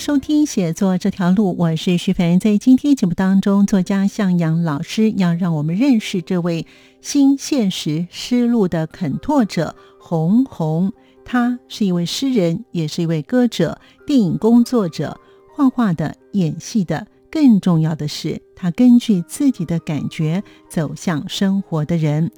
收听《写作这条路》，我是徐凡。在今天节目当中，作家向阳老师要让我们认识这位新现实诗路的肯拓者红红。他是一位诗人，也是一位歌者、电影工作者、画画的、演戏的。更重要的是，他根据自己的感觉走向生活的人。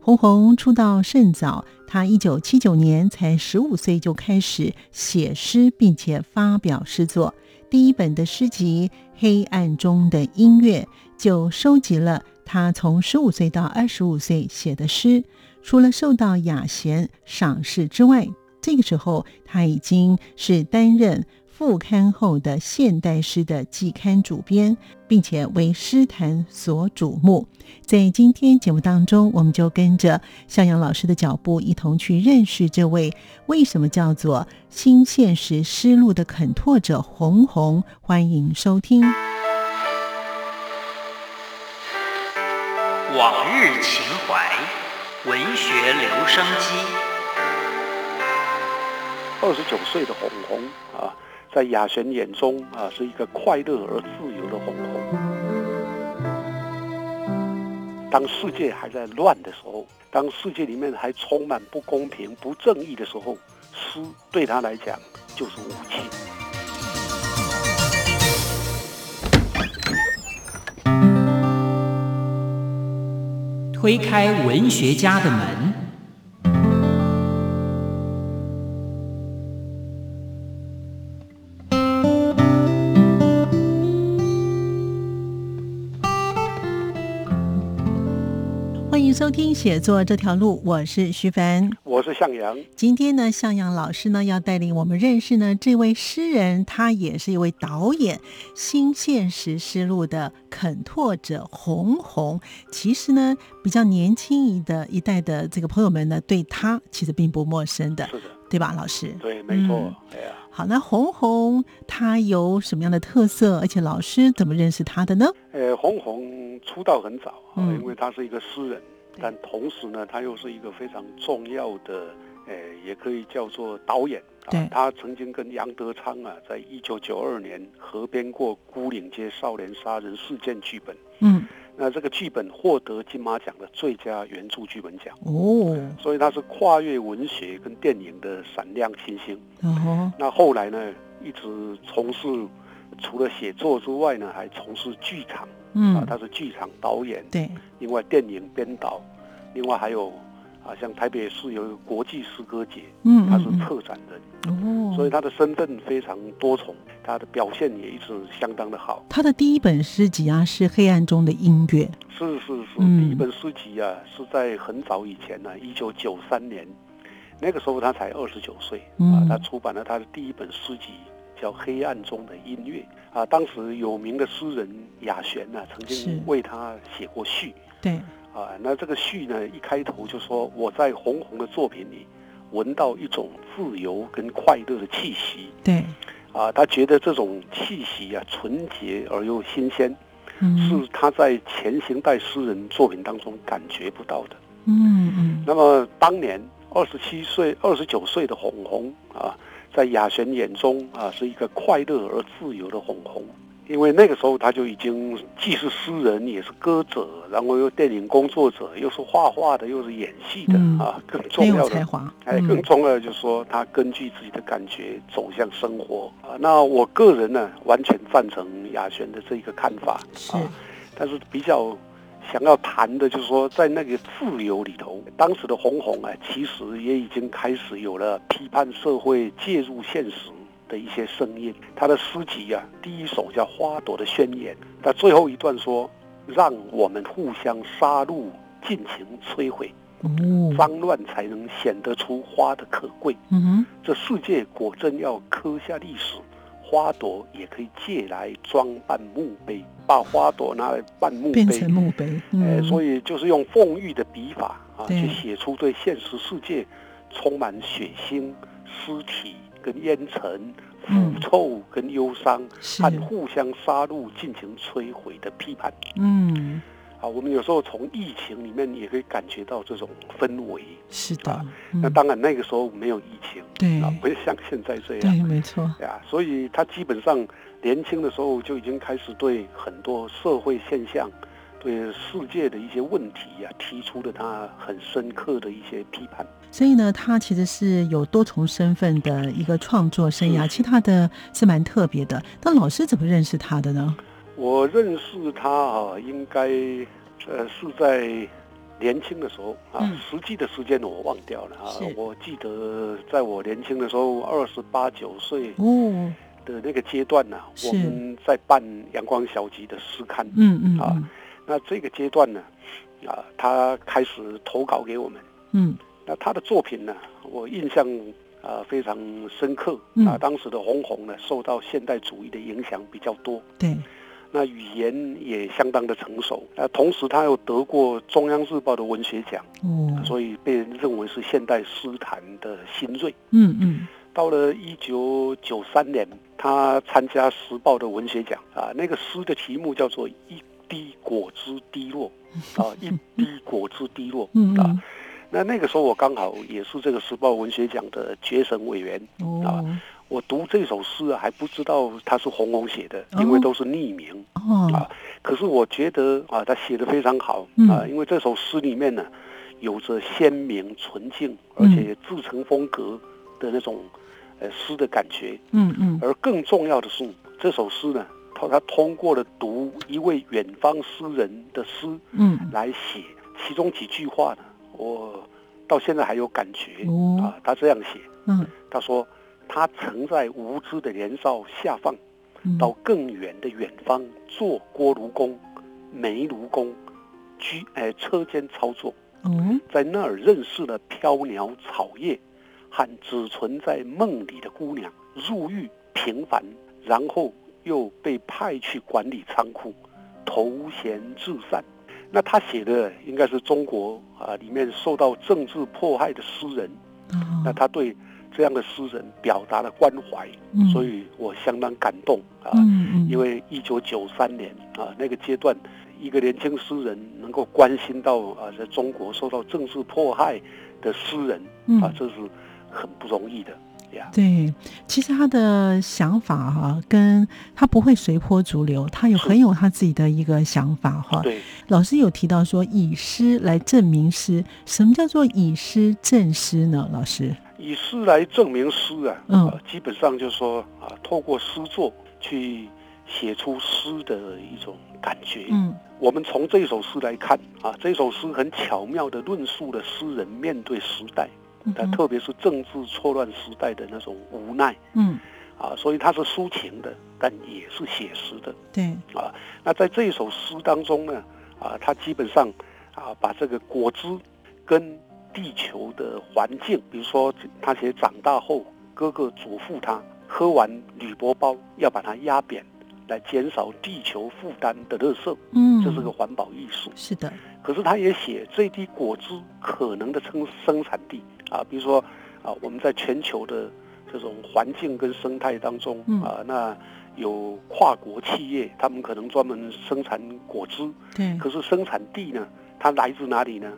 红红出道甚早，他一九七九年才十五岁就开始写诗，并且发表诗作。第一本的诗集《黑暗中的音乐》就收集了他从十五岁到二十五岁写的诗。除了受到雅贤赏识之外，这个时候他已经是担任。副刊后的现代诗的季刊主编，并且为诗坛所瞩目。在今天节目当中，我们就跟着向阳老师的脚步，一同去认识这位为什么叫做新现实诗路的肯拓者红红。欢迎收听《往日情怀》文学留声机。二十九岁的红红啊。在雅璇眼中啊，是一个快乐而自由的红红。当世界还在乱的时候，当世界里面还充满不公平、不正义的时候，诗对他来讲就是武器。推开文学家的门。收听写作这条路，我是徐凡，我是向阳。今天呢，向阳老师呢要带领我们认识呢这位诗人，他也是一位导演，新现实诗路的肯拓者红红。其实呢，比较年轻一的一代的这个朋友们呢，对他其实并不陌生的，是的，对吧，老师？对，没错。哎呀，好，那红红他有什么样的特色？而且老师怎么认识他的呢？呃，红红出道很早啊，因为他是一个诗人。但同时呢，他又是一个非常重要的，呃，也可以叫做导演啊。他曾经跟杨德昌啊，在一九九二年合编过《孤岭街少年杀人事件》剧本。嗯。那这个剧本获得金马奖的最佳原著剧本奖。哦。所以他是跨越文学跟电影的闪亮新星。哦。那后来呢，一直从事除了写作之外呢，还从事剧场。嗯，啊，他是剧场导演，对，另外电影编导，另外还有啊，像台北市有一个国际诗歌节，嗯，他是策展人，哦，所以他的身份非常多重，他的表现也一直相当的好。他的第一本诗集啊是《黑暗中的音乐》，是是是，第一本诗集啊是在很早以前呢，一九九三年，那个时候他才二十九岁，啊，他出版了他的第一本诗集。叫《黑暗中的音乐》啊，当时有名的诗人雅璇呢，曾经为他写过序。对啊，那这个序呢，一开头就说我在红红的作品里闻到一种自由跟快乐的气息。对啊，他觉得这种气息啊，纯洁而又新鲜，是他在前行代诗人作品当中感觉不到的。嗯嗯。那么当年二十七岁、二十九岁的红红啊。在雅璇眼中啊，是一个快乐而自由的红红，因为那个时候他就已经既是诗人，也是歌者，然后又电影工作者，又是画画的，又是演戏的啊，更重要的才华。哎，更重要的就是说，他根据自己的感觉走向生活啊。那我个人呢，完全赞成雅璇的这一个看法啊，但是比较。想要谈的就是说，在那个自由里头，当时的红红啊，其实也已经开始有了批判社会、介入现实的一些声音。他的诗集啊，第一首叫《花朵的宣言》，他最后一段说：“让我们互相杀戮，尽情摧毁。”，脏乱才能显得出花的可贵。嗯哼，这世界果真要刻下历史，花朵也可以借来装扮墓碑，把花朵拿来扮墓变碑。成墓碑，呃，嗯，所以就是用凤玉的笔法啊，去写出对现实世界充满血腥、尸体跟烟尘、嗯。腐臭跟忧伤，是。和互相杀戮进行摧毁的批判。嗯，啊。我们有时候从疫情里面也可以感觉到这种氛围。是的啊，嗯那当然那个时候没有疫情，对啊，不像现在这样。对，没错，呀，所以他基本上年轻的时候就已经开始对很多社会现象、对世界的一些问题呀、提出了他很深刻的一些批判。所以呢，他其实是有多重身份的一个创作生涯，其实他的是蛮特别的。那老师怎么认识他的呢？我认识他啊，应该呃是在年轻的时候啊，嗯实际的时间我忘掉了啊是。我记得在我年轻的时候，二十八九岁哦，的那个阶段呢、是我们在办阳光小集的诗刊。嗯嗯啊嗯那这个阶段呢，啊，他开始投稿给我们。嗯，那他的作品呢，我印象啊非常深刻嗯啊。当时的红红呢，受到现代主义的影响比较多，对，那语言也相当的成熟。那同时他又得过中央日报的文学奖，哦，所以被人认为是现代诗坛的新锐。嗯嗯到了一九九三年，他参加时报的文学奖啊，那个诗的题目叫做《一滴果汁滴落》啊，一滴果汁滴落啊。那那个时候我刚好也是这个时报文学奖的决审委员，哦我读这首诗啊还不知道他是红红写的，哦。因为都是匿名。哦。啊，可是我觉得啊，他写的非常好嗯。啊，因为这首诗里面呢，有着鲜明纯净，而嗯且自成风格的那种呃诗的感觉。嗯嗯。而更重要的是，这首诗呢，他他通过了读一位远方诗人的诗嗯。来写，其中几句话呢，我到现在还有感觉哦。啊。他这样写，嗯。他说他曾在无知的年少下放。嗯，到更远的远方做锅炉工、煤炉工，居呃车间操作，嗯在那儿认识了飘鸟草叶和只存在梦里的姑娘，入狱平凡，然后又被派去管理仓库，投闲置散。那他写的应该是中国啊里面受到政治迫害的诗人，哦那他对这样的诗人表达了关怀，嗯所以我相当感动啊。因为一九九三年啊那个阶段，一个年轻诗人能够关心到啊在中国受到政治迫害的诗人嗯啊，这是很不容易的呀。对，其实他的想法哈、跟他不会随波逐流，他有很有他自己的一个想法哈、对，老师有提到说以诗来证明诗，什么叫做以诗证诗呢？老师，以诗来证明诗啊，嗯。啊基本上就是说啊，透过诗作去写出诗的一种感觉。嗯。我们从这首诗来看啊，这首诗很巧妙地论述了诗人面对时代，特别是政治错乱时代的那种无奈。嗯，啊，所以它是抒情的，但也是写实的。对，啊。那在这一首诗当中呢，啊，他基本上啊把这个果汁跟地球的环境，比如说他写长大后哥哥嘱咐他喝完铝箔包要把它压扁，来减少地球负担的垃圾，嗯，这是个环保艺术。是的，可是他也写这滴果汁可能的生生产地啊，比如说啊，我们在全球的这种环境跟生态当中嗯。啊，那有跨国企业，他们可能专门生产果汁，对，可是生产地呢，它来自哪里呢？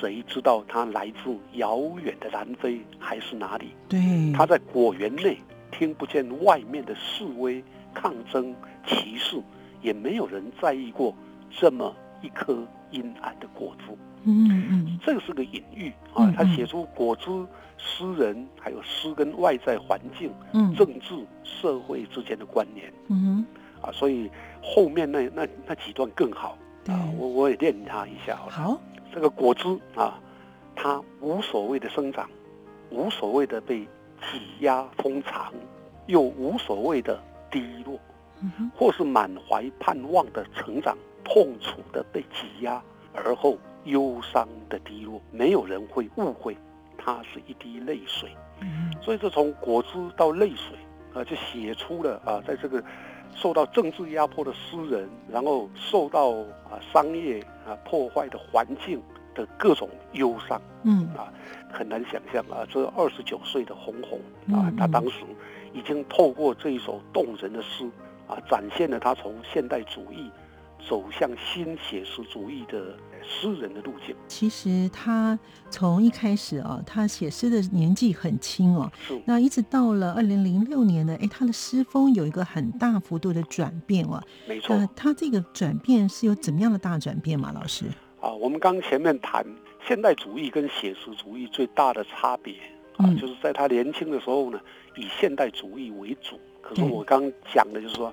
谁知道他来自遥远的南非还是哪里？对，他在果园内听不见外面的示威、抗争、歧视，也没有人在意过这么一颗阴暗的果子。嗯嗯。这个是个隐喻嗯啊，他写出果子、诗人还有诗跟外在环境、嗯。政治、社会之间的关联。嗯啊，所以后面那那那几段更好。对。啊，我我也练他一下好，了。好，这个果汁啊，它无所谓的生长，无所谓的被挤压封藏，又无所谓的低落，或是满怀盼望的成长，痛楚的被挤压，而后忧伤的低落，没有人会误会它是一滴泪水。嗯所以这从果汁到泪水啊，就写出了啊，在这个受到政治压迫的诗人，然后受到啊商业啊破坏的环境的各种忧伤，嗯。啊很难想象啊，这二十九岁的红红嗯。啊，他嗯当时已经透过这一首动人的诗啊，展现了他从现代主义走向新写实主义的诗人的路径。其实他从一开始啊，他写诗的年纪很轻哦，是那一直到了二零零六年呢，哎，他的诗风有一个很大幅度的转变哦。没错那他这个转变是有怎么样的大转变吗？老师？啊，我们刚前面谈现代主义跟写实主义最大的差别啊，嗯就是在他年轻的时候呢，以现代主义为主。可是我刚讲的就是说，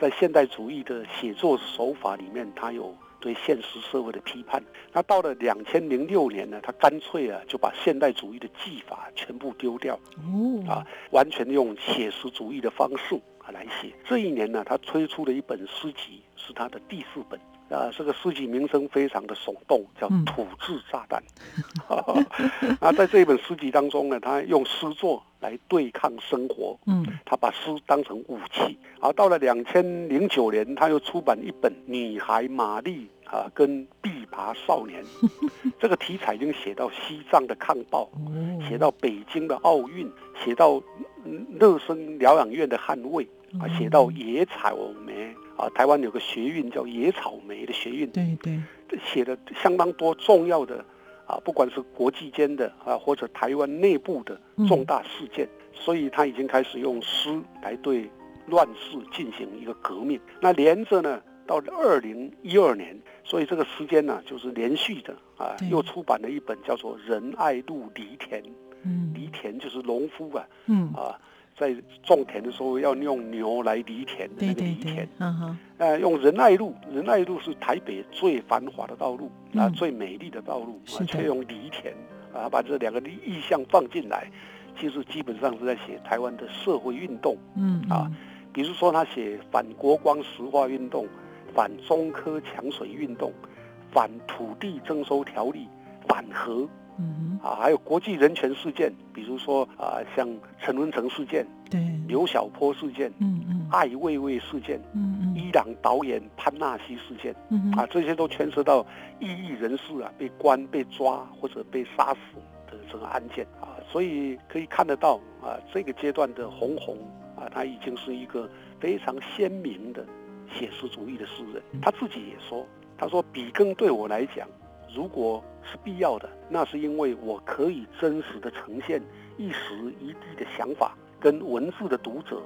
在现代主义的写作手法里面，他有对现实社会的批判。那到了两千零六年呢，他干脆啊就把现代主义的技法全部丢掉，哦啊，完全用写实主义的方式啊来写。这一年呢，他推出了一本诗集，是他的第四本。啊，这个诗集名称非常的耸动，叫嗯《土制炸弹》。啊，在这一本诗集当中呢，他用诗作来对抗生活，嗯。他把诗当成武器。啊，到了两千零九年，他又出版一本《女孩玛丽》啊，跟《毕拔少年》这个题材已经写到西藏的抗暴，哦，写到北京的奥运，写到嗯乐生疗养院的捍卫啊，写到野草莓啊，台湾有个学运叫野草莓的学运，对对，写的相当多重要的啊，不管是国际间的啊，或者台湾内部的重大事件，所以他已经开始用诗来对乱世进行一个革命。那连着呢，到了二零一二年，所以这个时间呢，就是连续的啊，又出版了一本叫做《仁爱路犁田》，嗯犁田就是农夫啊嗯，啊。在种田的时候要用牛来犁田犁田，，嗯哼，呃，用仁爱路，仁爱路是台北最繁华的道路啊，嗯最美丽的道路却用犁田啊，把这两个意象放进来，其实基本上是在写台湾的社会运动。嗯啊比如说，他写反国光石化运动、反中科抢水运动、反土地征收条例、反核嗯啊，还有国际人权事件，比如说啊，像陈文成事件、哼，对，刘晓波事件、嗯嗯。艾未未事件、嗯嗯。伊朗导演潘纳西事件。嗯哼。啊，这些都牵涉到异议人士啊被关、被抓或者被杀死的这个案件。啊，所以可以看得到啊，这个阶段的红红啊，他已经是一个非常鲜明的写实主义的诗人。他自己也说，他说笔耕对我来讲，如果是必要的，那是因为我可以真实的呈现一时一地的想法，跟文字的读者、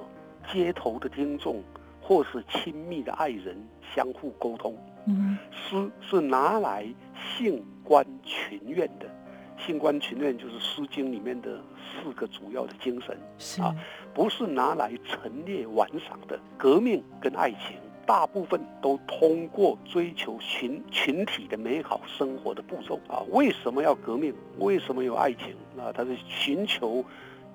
街头的听众或是亲密的爱人相互沟通。嗯诗是拿来兴观群怨的，兴观群怨就是《诗经》里面的四个主要的精神，啊不是拿来陈列玩赏的。革命跟爱情，大部分都通过追求群群体的美好生活的步骤啊。为什么要革命？为什么有爱情？啊，它是寻求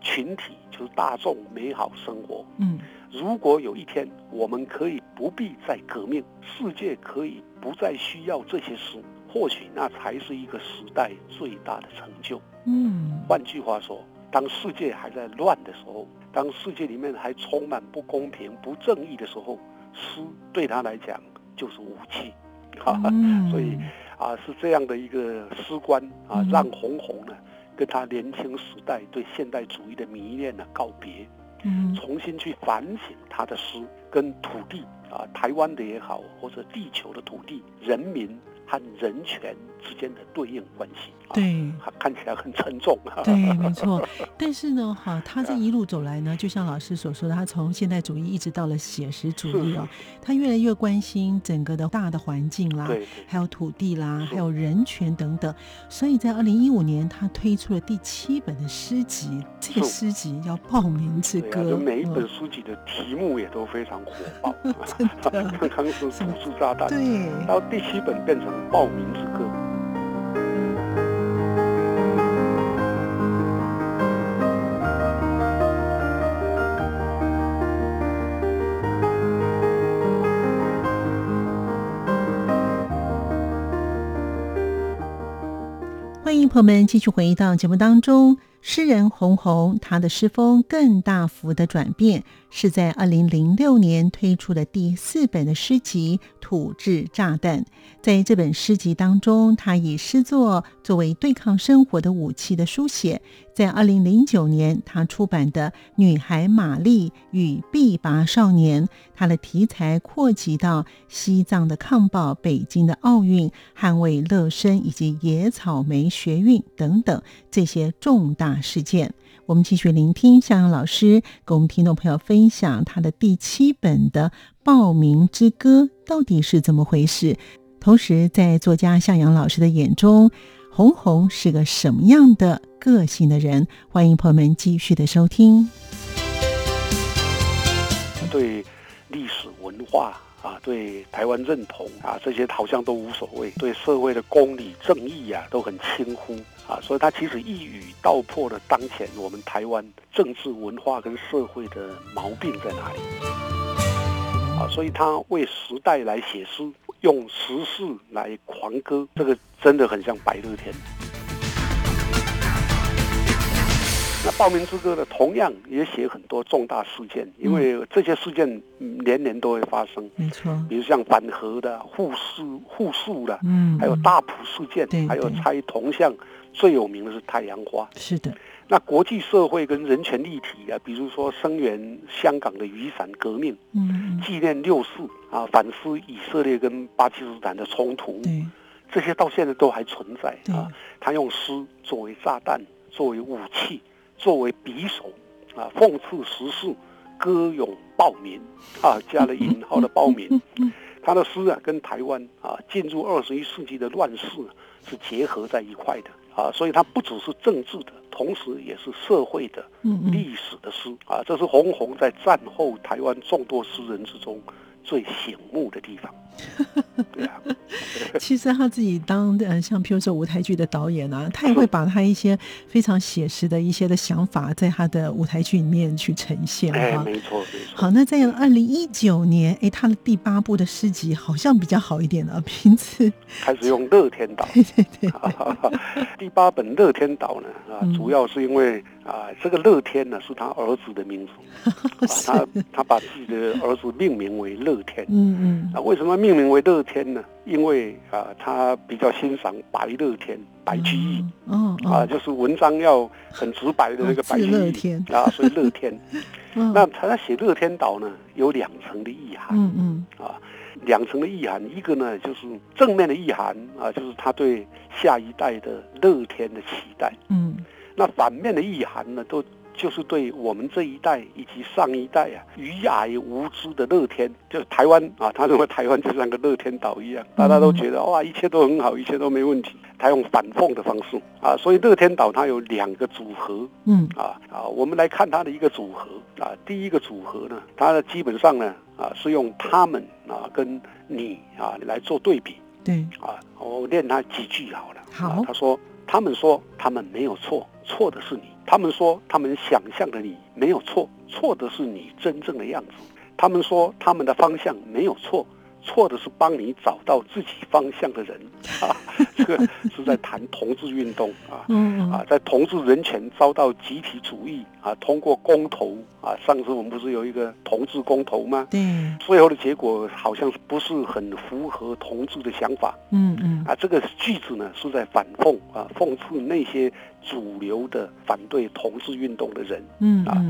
群体，就是大众美好生活。嗯如果有一天我们可以不必再革命，世界可以不再需要这些诗，或许那才是一个时代最大的成就。嗯换句话说，当世界还在乱的时候，当世界里面还充满不公平、不正义的时候，诗对他来讲就是武器。哈、哈，嗯，所以啊，是这样的一个诗观啊嗯，让红红呢跟他年轻时代对现代主义的迷恋呢告别。嗯重新去反省他的诗跟土地啊，台湾的也好，或者地球的土地、人民和人权之间的对应关系。啊，对。看起来很沉重。对，没错。但是呢，哈，他这一路走来呢，就像老师所说的，他从现代主义一直到了写实主义哦，他越来越关心整个的大的环境啦，还有土地啦，还有人权等等。所以在二零一五年，他推出了第七本的诗集，这个诗集叫《报名之歌啊，》每一本嗯书籍的题目也都非常火爆。真的刚刚是土制炸弹，对，到第七本变成报名之歌。朋友们继续回到节目当中。诗人洪洪，他的诗风更大幅的转变，是在二零零六年推出的第四本的诗集《土制炸弹》。在这本诗集当中，他以诗作作为对抗生活的武器的书写。在二零零九年，他出版的《女孩玛丽与毕拔少年》，他的题材扩及到西藏的抗暴、北京的奥运、捍卫乐生以及野草莓学运等等这些重大事件。我们继续聆听向阳老师跟我们听众朋友分享他的第七本的《报名之歌》到底是怎么回事。同时，在作家向阳老师的眼中，红红是个什么样的个性的人？欢迎朋友们继续的收听。对历史文化啊，对台湾认同啊，这些好像都无所谓。对社会的公理正义啊，都很轻忽啊。所以他其实一语道破了当前我们台湾政治文化跟社会的毛病在哪里啊。所以他为时代来写诗。用时事来狂歌，这个真的很像白乐天。那《报名之歌》呢，同样也写很多重大事件，因为这些事件年年都会发生。没错，比如像反核的、护士护树的，嗯，还有大埔事件，还有拆铜像，最有名的是太阳花。是的。那国际社会跟人权议题啊，比如说声援香港的雨伞革命，嗯，纪念六四啊，反思以色列跟巴基斯坦的冲突，这些到现在都还存在啊。他用诗作为炸弹，作为武器，作为匕首啊，讽刺时事，歌咏暴民啊，加了引号的暴民。他的诗啊，跟台湾啊进入二十一世纪的乱世是结合在一块的啊，所以它不只是政治的。同时，也是社会的、历史的诗啊，这是红红在战后台湾众多诗人之中最醒目的地方。对啊，其实他自己当呃，像譬如说舞台剧的导演啊，他也会把他一些非常写实的一些的想法，在他的舞台剧里面去呈现。哎，没错，没错。好，那在二零一九年，哎，他的第八部的诗集好像比较好一点了，名字开始用乐天岛。对 对对。第八本乐天岛呢，啊，主要是因为啊，这个乐天呢是他儿子的名字，他他把自己的儿子命名为乐天。嗯嗯。啊，为什么？命名为乐天呢，因为啊，他比较欣赏白乐天、白居易，嗯，啊，就是文章要很直白的那个白居易啊，所以乐天。那他在写乐天岛呢，有两层的意涵，嗯嗯，啊，两层的意涵，一个呢就是正面的意涵啊，就是他对下一代的乐天的期待，嗯，那反面的意涵呢都。就是对我们这一代以及上一代啊，愚矮无知的乐天，就是台湾啊，他认为台湾就像个乐天岛一样，大家都觉得哇，一切都很好，一切都没问题。他用反讽的方式啊，所以乐天岛它有两个组合，嗯啊啊，我们来看它的一个组合啊，第一个组合呢，它的基本上呢啊是用他们啊跟你啊来做对比，对啊，我念他几句好了。好，他说他们说他们没有错，错的是你。他们说，他们想象的你没有错，错的是你真正的样子。他们说，他们的方向没有错。错的是帮你找到自己方向的人 啊，这个是在谈同志运动啊，啊，在同志人权遭到集体主义啊，通过公投啊，上次我们不是有一个同志公投吗？对，最后的结果好像是不是很符合同志的想法？嗯嗯，啊，这个句子呢是在反讽啊，讽刺那些主流的反对同志运动的人。嗯啊，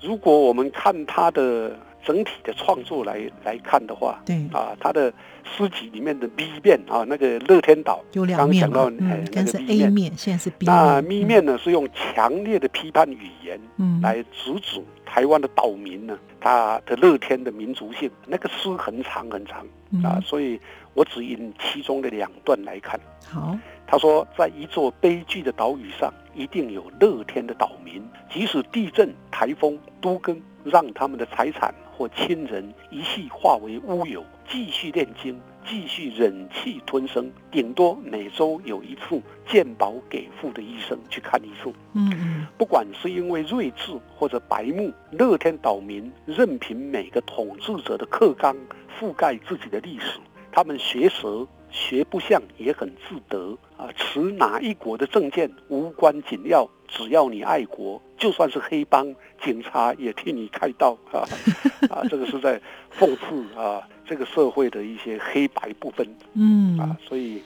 如果我们看他的。整体的创作来来看的话，对啊，他的诗集里面的 B 面啊，那个乐天岛，有两面到嗯，那是 A 面，现在是 B 面。那 B 面呢，是用强烈的批判语言，嗯，来阻止台湾的岛民呢，他的乐天的民族性。那个诗很长很长啊，所以我只引其中的两段来看。好，他说，在一座悲剧的岛屿上，一定有乐天的岛民，即使地震、台风、都更，让他们的财产。或亲人一系化为乌有，继续炼金，继续忍气吞声，顶多每周有一次健保给付的医生去看一次。嗯嗯，不管是因为睿智或者白目，乐天岛民任凭每个统治者的课纲覆盖自己的历史，他们学舌学不像也很自得啊，持哪一国的证件无关紧要，只要你爱国，就算是黑帮警察也替你开刀啊 啊，这个是在讽刺啊这个社会的一些黑白不分嗯啊，所以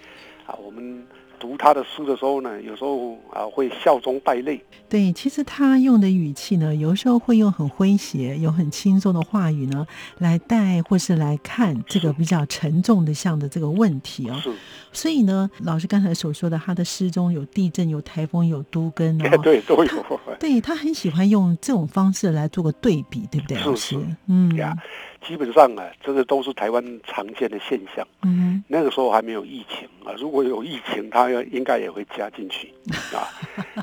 啊我们。读他的诗的时候呢，有时候啊会笑中带泪。对，其实他用的语气呢，有时候会用很诙谐、有很轻松的话语呢，来带或是来看这个比较沉重的像的这个问题哦。是，所以呢，老师刚才所说的，他的诗中有地震、有台风、有都根哦，对，都有。对他很喜欢用这种方式来做个对比，对不对？是老师是，嗯呀，基本上啊，这个都是台湾常见的现象。嗯那个时候还没有疫情啊，如果有疫情，它应该也会加进去 啊。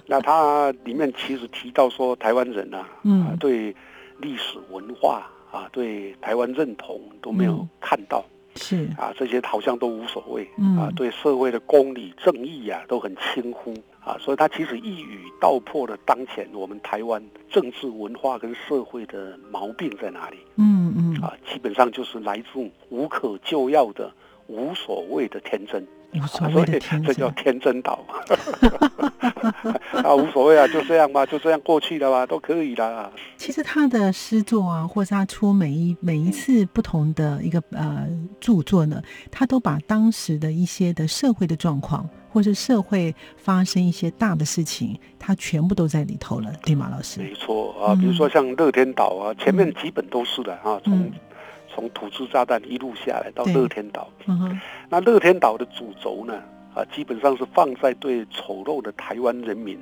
那它里面其实提到说，台湾人啊，嗯啊对历史文化啊，对台湾认同都没有嗯看到是，啊，这些好像都无所谓嗯。啊，对社会的公理正义啊都很轻忽啊，所以他其实一语道破了当前我们台湾政治文化跟社会的毛病在哪里。嗯嗯，啊，基本上就是来自无可救药的无所谓的天真。无所啊所以谓的 天这叫，天真岛 啊，无所谓啊，就这样吧，就这样过去了吧，都可以啦。其实他的诗作啊，或是他出每一每一次不同的一个呃著作呢，他都把当时的一些的社会的状况，或是社会发生一些大的事情，他全部都在里头了，对吗，老师？没错啊，嗯比如说像乐天岛啊，前面几本都是的啊，从嗯从土制炸弹一路下来到对乐天岛。嗯哼，那乐天岛的主轴呢，啊，基本上是放在对丑陋的台湾人民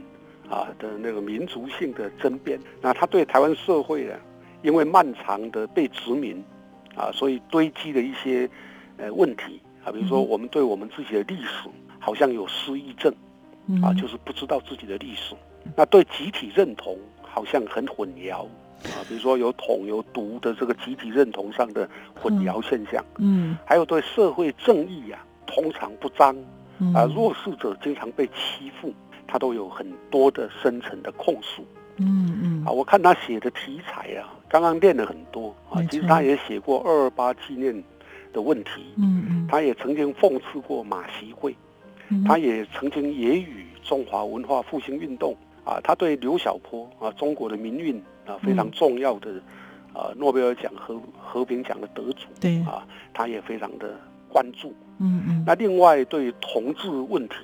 啊的那个民族性的争辩。那他对台湾社会呢，因为漫长的被殖民啊，所以堆积的一些呃问题啊，比如说嗯我们对我们自己的历史好像有失忆症嗯啊，就是不知道自己的历史。那对集体认同好像很混淆啊，比如说有统有独的这个集体认同上的混淆现象。嗯还有对社会正义啊，通常不彰嗯啊，弱势者经常被欺负，他都有很多的深层的控诉嗯嗯啊。我看他写的题材啊，刚刚练了很多啊其实他也写过二二八纪念的问题，嗯嗯，他也曾经讽刺过马习会，嗯他也曾经揶揄中华文化复兴运动啊，他对刘晓波啊，中国的民运啊非常嗯重要的啊诺贝尔奖和和平奖的得主对，啊，他也非常的关注。嗯嗯那另外对同志问题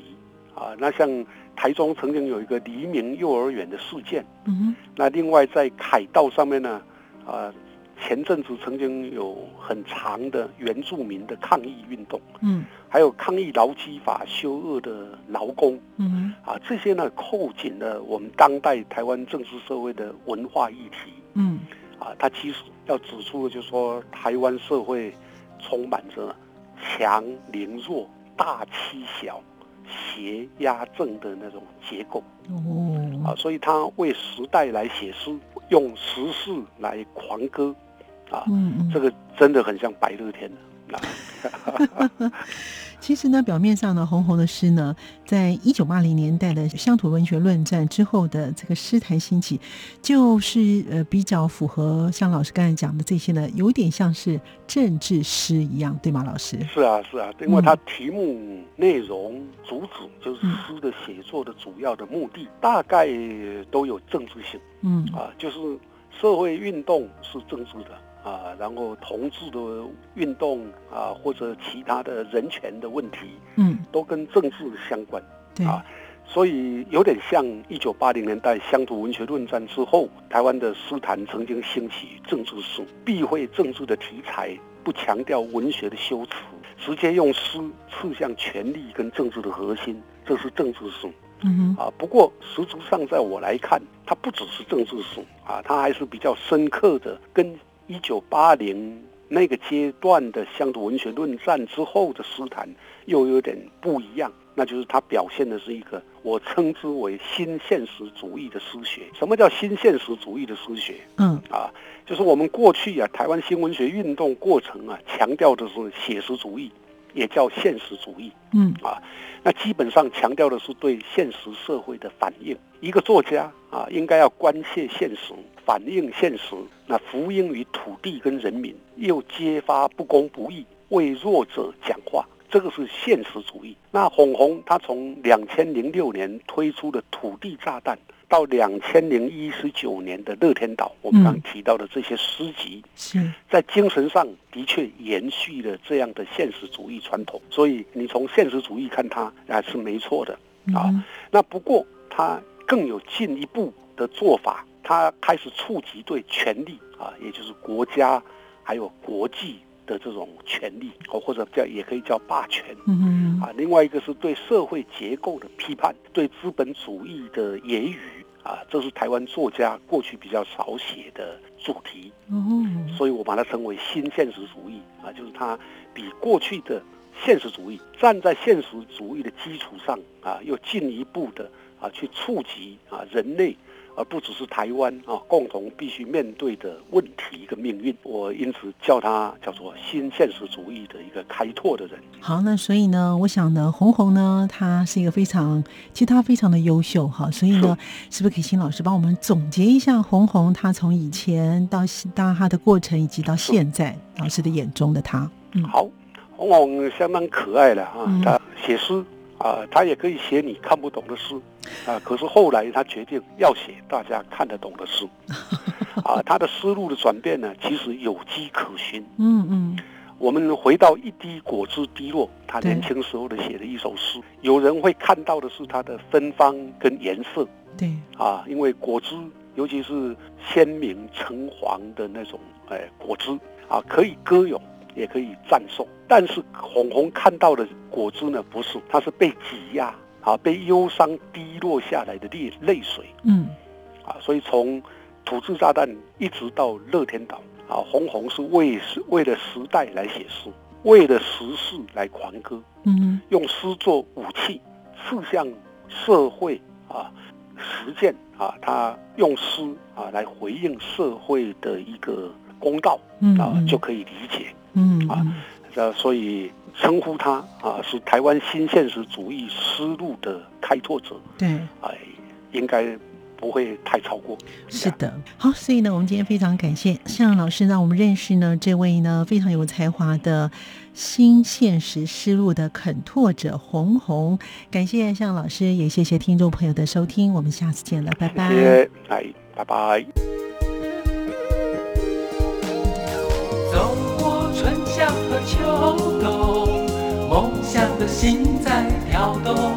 啊，那像台中曾经有一个黎明幼儿园的事件，嗯那另外在凯道上面呢，啊，前阵子曾经有很长的原住民的抗议运动，嗯。还有抗议劳基法修恶的劳工。嗯。啊，这些呢扣紧了我们当代台湾政治社会的文化议题。嗯。啊，他其实要指出的就是说，台湾社会充满着强凌弱、大欺小、邪压正的那种结构。哦。啊，所以他为时代来写诗，用时事来狂歌啊，嗯嗯，这个真的很像白乐天的啊。其实呢，表面上呢，红红的诗呢，在一九八零年代的乡土文学论战之后的这个诗坛兴起，就是呃比较符合像老师刚才讲的这些呢，有点像是政治诗一样，对吗，老师？是啊，是啊，因为它题目、内容、主旨就是嗯诗的写作的主要的目的，大概都有政治性嗯啊，就是社会运动是政治的啊，然后同志的运动啊，或者其他的人权的问题，嗯，都跟政治相关。对，啊所以有点像一九八零年代乡土文学论战之后，台湾的诗坛曾经兴起政治诗，避讳政治的题材，不强调文学的修辞，直接用诗刺向权力跟政治的核心，这是政治诗嗯哼，啊。不过实质上，在我来看，它不只是政治诗啊，它还是比较深刻的，跟一九八零那个阶段的乡土文学论战之后的诗坛又有点不一样。那就是它表现的是一个我称之为新现实主义的诗学。什么叫新现实主义的诗学嗯啊？就是我们过去啊，台湾新文学运动过程啊，强调的是写实主义，也叫现实主义。嗯啊那基本上强调的是对现实社会的反应。一个作家啊，应该要关切现实，反映现实，那福音于土地跟人民，又揭发不公不义为弱者讲话，这个是现实主义。那红红他从两千零六年推出的土地炸弹，到两千零一十九年的乐天岛，我们刚提到的这些诗集，是在精神上的确延续了这样的现实主义传统。所以你从现实主义看它啊是没错的啊。那不过它更有进一步的做法，它开始触及对权力啊，也就是国家还有国际。的这种权利，哦，或者叫也可以叫霸权，嗯啊，另外一个是对社会结构的批判，对资本主义的言语，啊，这是台湾作家过去比较少写的主题，哦，所以我把它称为新现实主义，啊，就是它比过去的现实主义站在现实主义的基础上，啊，又进一步的啊去触及啊人类。而不只是台湾啊，共同必须面对的问题跟命运。我因此叫他叫做新现实主义的一个开拓的人。好，那所以呢，我想呢，红红呢，他是一个非常，其实他非常的优秀哈。所以呢，是不是可以请老师帮我们总结一下红红他从以前到到他的过程，以及到现在老师的眼中的他？嗯，好，红红相当可爱了啊，他写诗。啊，他也可以写你看不懂的诗，啊，可是后来他决定要写大家看得懂的诗，啊，他的思路的转变呢，其实有迹可循。嗯嗯，我们回到一滴果汁滴落，他年轻时候的写的一首诗，有人会看到的是它的芬芳跟颜色，对，啊，因为果汁尤其是鲜明橙黄的那种，哎，果汁啊，可以歌咏。也可以赞颂，但是红红看到的果汁呢，不是，它是被挤压啊，被忧伤滴落下来的泪泪水，嗯，啊，所以从土制炸弹一直到乐天岛啊，红红是为是为了时代来写诗，为了时事来狂歌，嗯，用诗作武器刺向社会啊，实践啊，他用诗啊来回应社会的一个公道啊，就可以理解。嗯啊，呃，所以称呼他啊是台湾新现实主义思路的开拓者，对，哎，应该不会太超过。是的，好，所以呢，我们今天非常感谢向老师让我们认识呢这位呢非常有才华的新现实思路的肯拓者红红，感谢向老师，也谢谢听众朋友的收听，我们下次见了，拜拜。谢谢，哎，拜拜。秋冬，梦想的心在跳动。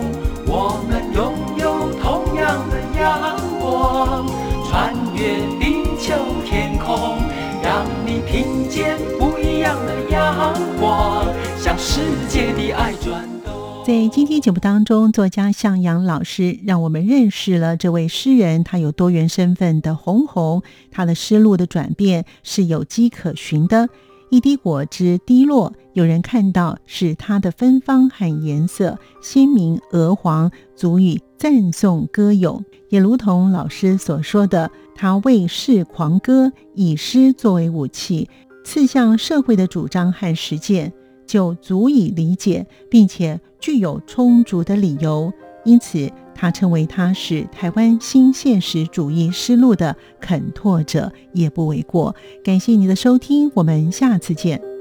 我们拥有同样的阳光，穿越地球天空，让你听见不一样的阳光，向世界的爱转动。在今天节目当中，作家向阳老师让我们认识了这位诗人，他有多元身份的红红，他的思路的转变是有迹可循的。一滴果汁滴落，有人看到是它的芬芳和颜色鲜明鹅黄，足以赞颂歌咏。也如同老师所说的，他为世狂歌，以诗作为武器，刺向社会的主张和实践，就足以理解，并且具有充足的理由。因此，他称为他是台湾新现实主义思路的肯拓者，也不为过。感谢你的收听，我们下次见。